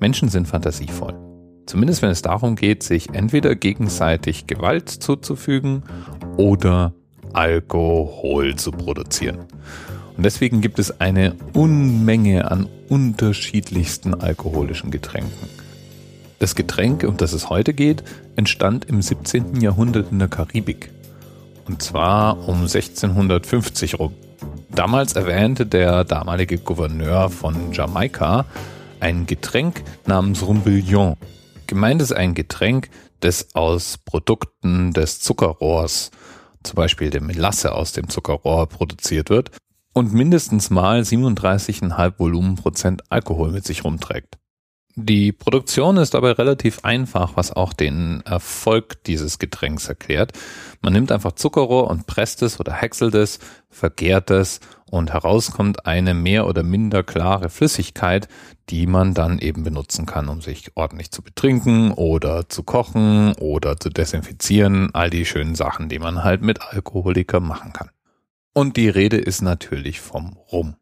Menschen sind fantasievoll. Zumindest wenn es darum geht, sich entweder gegenseitig Gewalt zuzufügen oder Alkohol zu produzieren. Und deswegen gibt es eine Unmenge an unterschiedlichsten alkoholischen Getränken. Das Getränk, um das es heute geht, entstand im 17. Jahrhundert in der Karibik. Und zwar um 1650 rum. Damals erwähnte der damalige Gouverneur von Jamaika ein Getränk namens Rumbillon. Gemeint ist ein Getränk, das aus Produkten des Zuckerrohrs, zum Beispiel der Melasse aus dem Zuckerrohr, produziert wird und mindestens mal 37,5 Volumenprozent Alkohol mit sich rumträgt. Die Produktion ist dabei relativ einfach, was auch den Erfolg dieses Getränks erklärt. Man nimmt einfach Zuckerrohr und presst es oder häckselt es, vergärt es und heraus kommt eine mehr oder minder klare Flüssigkeit, die man dann eben benutzen kann, um sich ordentlich zu betrinken oder zu kochen oder zu desinfizieren. All die schönen Sachen, die man halt mit Alkoholiker machen kann. Und die Rede ist natürlich vom Rum.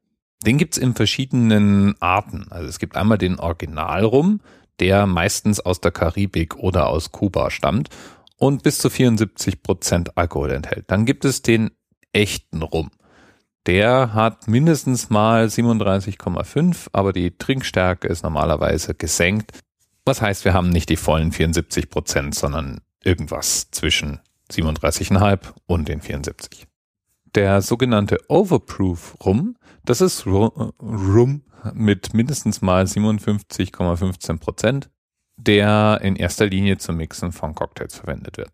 Den gibt's in verschiedenen Arten. Also es gibt einmal den Originalrum, der meistens aus der Karibik oder aus Kuba stammt und bis zu 74 Prozent Alkohol enthält. Dann gibt es den echten Rum. Der hat mindestens mal 37,5, aber die Trinkstärke ist normalerweise gesenkt. Was heißt, wir haben nicht die vollen 74 Prozent, sondern irgendwas zwischen 37,5 und den 74. Der sogenannte Overproof Rum das ist Rum mit mindestens mal 57,15 Prozent, der in erster Linie zum Mixen von Cocktails verwendet wird.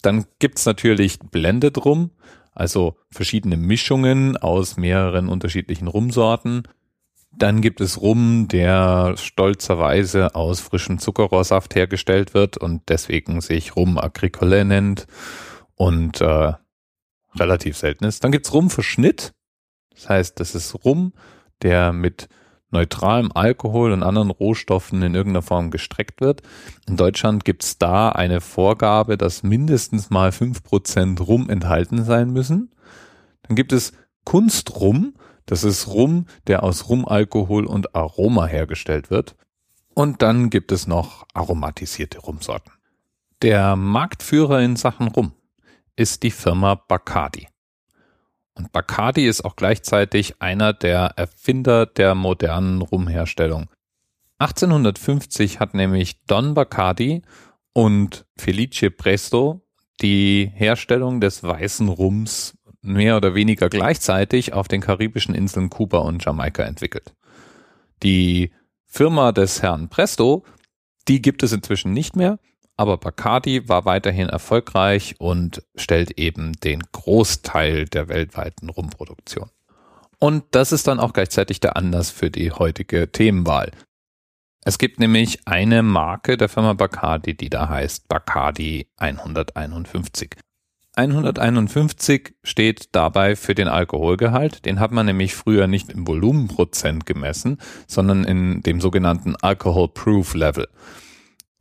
Dann gibt's natürlich Blended Rum, also verschiedene Mischungen aus mehreren unterschiedlichen Rumsorten. Dann gibt es Rum, der stolzerweise aus frischem Zuckerrohrsaft hergestellt wird und deswegen sich Rum agricole nennt und äh, relativ selten ist. Dann gibt's Rum für Schnitt. Das heißt, das ist Rum, der mit neutralem Alkohol und anderen Rohstoffen in irgendeiner Form gestreckt wird. In Deutschland gibt es da eine Vorgabe, dass mindestens mal fünf Prozent Rum enthalten sein müssen. Dann gibt es Kunstrum, das ist Rum, der aus Rumalkohol und Aroma hergestellt wird. Und dann gibt es noch aromatisierte Rumsorten. Der Marktführer in Sachen Rum ist die Firma Bacardi. Und Bacardi ist auch gleichzeitig einer der Erfinder der modernen Rumherstellung. 1850 hat nämlich Don Bacardi und Felice Presto die Herstellung des weißen Rums mehr oder weniger gleichzeitig auf den karibischen Inseln Kuba und Jamaika entwickelt. Die Firma des Herrn Presto, die gibt es inzwischen nicht mehr, aber Bacardi war weiterhin erfolgreich und stellt eben den Großteil der weltweiten Rumproduktion. Und das ist dann auch gleichzeitig der Anlass für die heutige Themenwahl. Es gibt nämlich eine Marke der Firma Bacardi, die da heißt Bacardi 151. 151 steht dabei für den Alkoholgehalt. Den hat man nämlich früher nicht im Volumenprozent gemessen, sondern in dem sogenannten Alcohol Proof Level.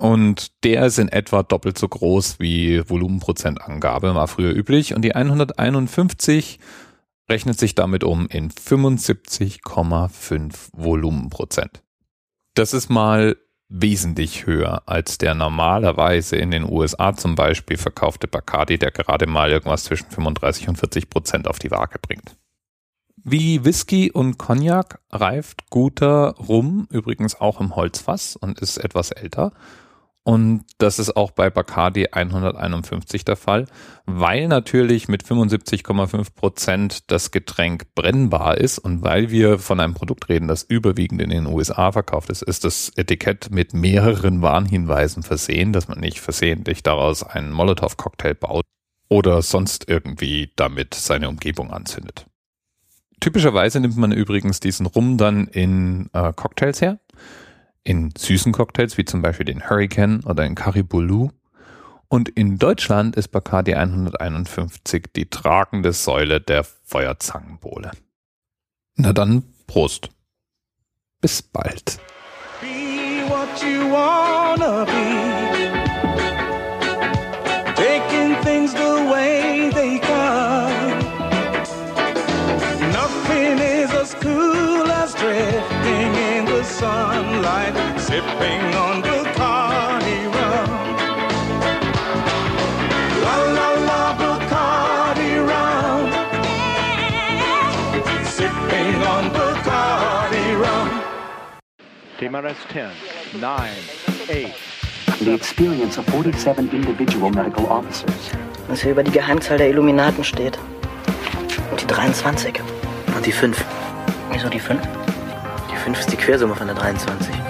Und der ist in etwa doppelt so groß wie Volumenprozentangabe, war früher üblich. Und die 151 rechnet sich damit um in 75,5 Volumenprozent. Das ist mal wesentlich höher als der normalerweise in den USA zum Beispiel verkaufte Bacardi, der gerade mal irgendwas zwischen 35 und 40 Prozent auf die Waage bringt. Wie Whisky und Cognac reift guter Rum übrigens auch im Holzfass und ist etwas älter. Und das ist auch bei Bacardi 151 der Fall, weil natürlich mit 75,5 Prozent das Getränk brennbar ist und weil wir von einem Produkt reden, das überwiegend in den USA verkauft ist, ist das Etikett mit mehreren Warnhinweisen versehen, dass man nicht versehentlich daraus einen Molotow-Cocktail baut oder sonst irgendwie damit seine Umgebung anzündet. Typischerweise nimmt man übrigens diesen Rum dann in äh, Cocktails her in süßen Cocktails wie zum Beispiel den Hurricane oder den Caribou. Und in Deutschland ist Bacardi 151 die tragende Säule der Feuerzangenbowle. Na dann, Prost. Bis bald. Be what you wanna be. Night, sipping on Bacardi rum. La la la Bacardi rum. Sipping on Bacardi rum. TMRS 10, 9, 8. the experience of 47 individual medical officers. Was hier über die Geheimzahl der Illuminaten steht. Und die 23. Und die 5. Wieso die 5? Die 5 ist die Quersumme von der 23.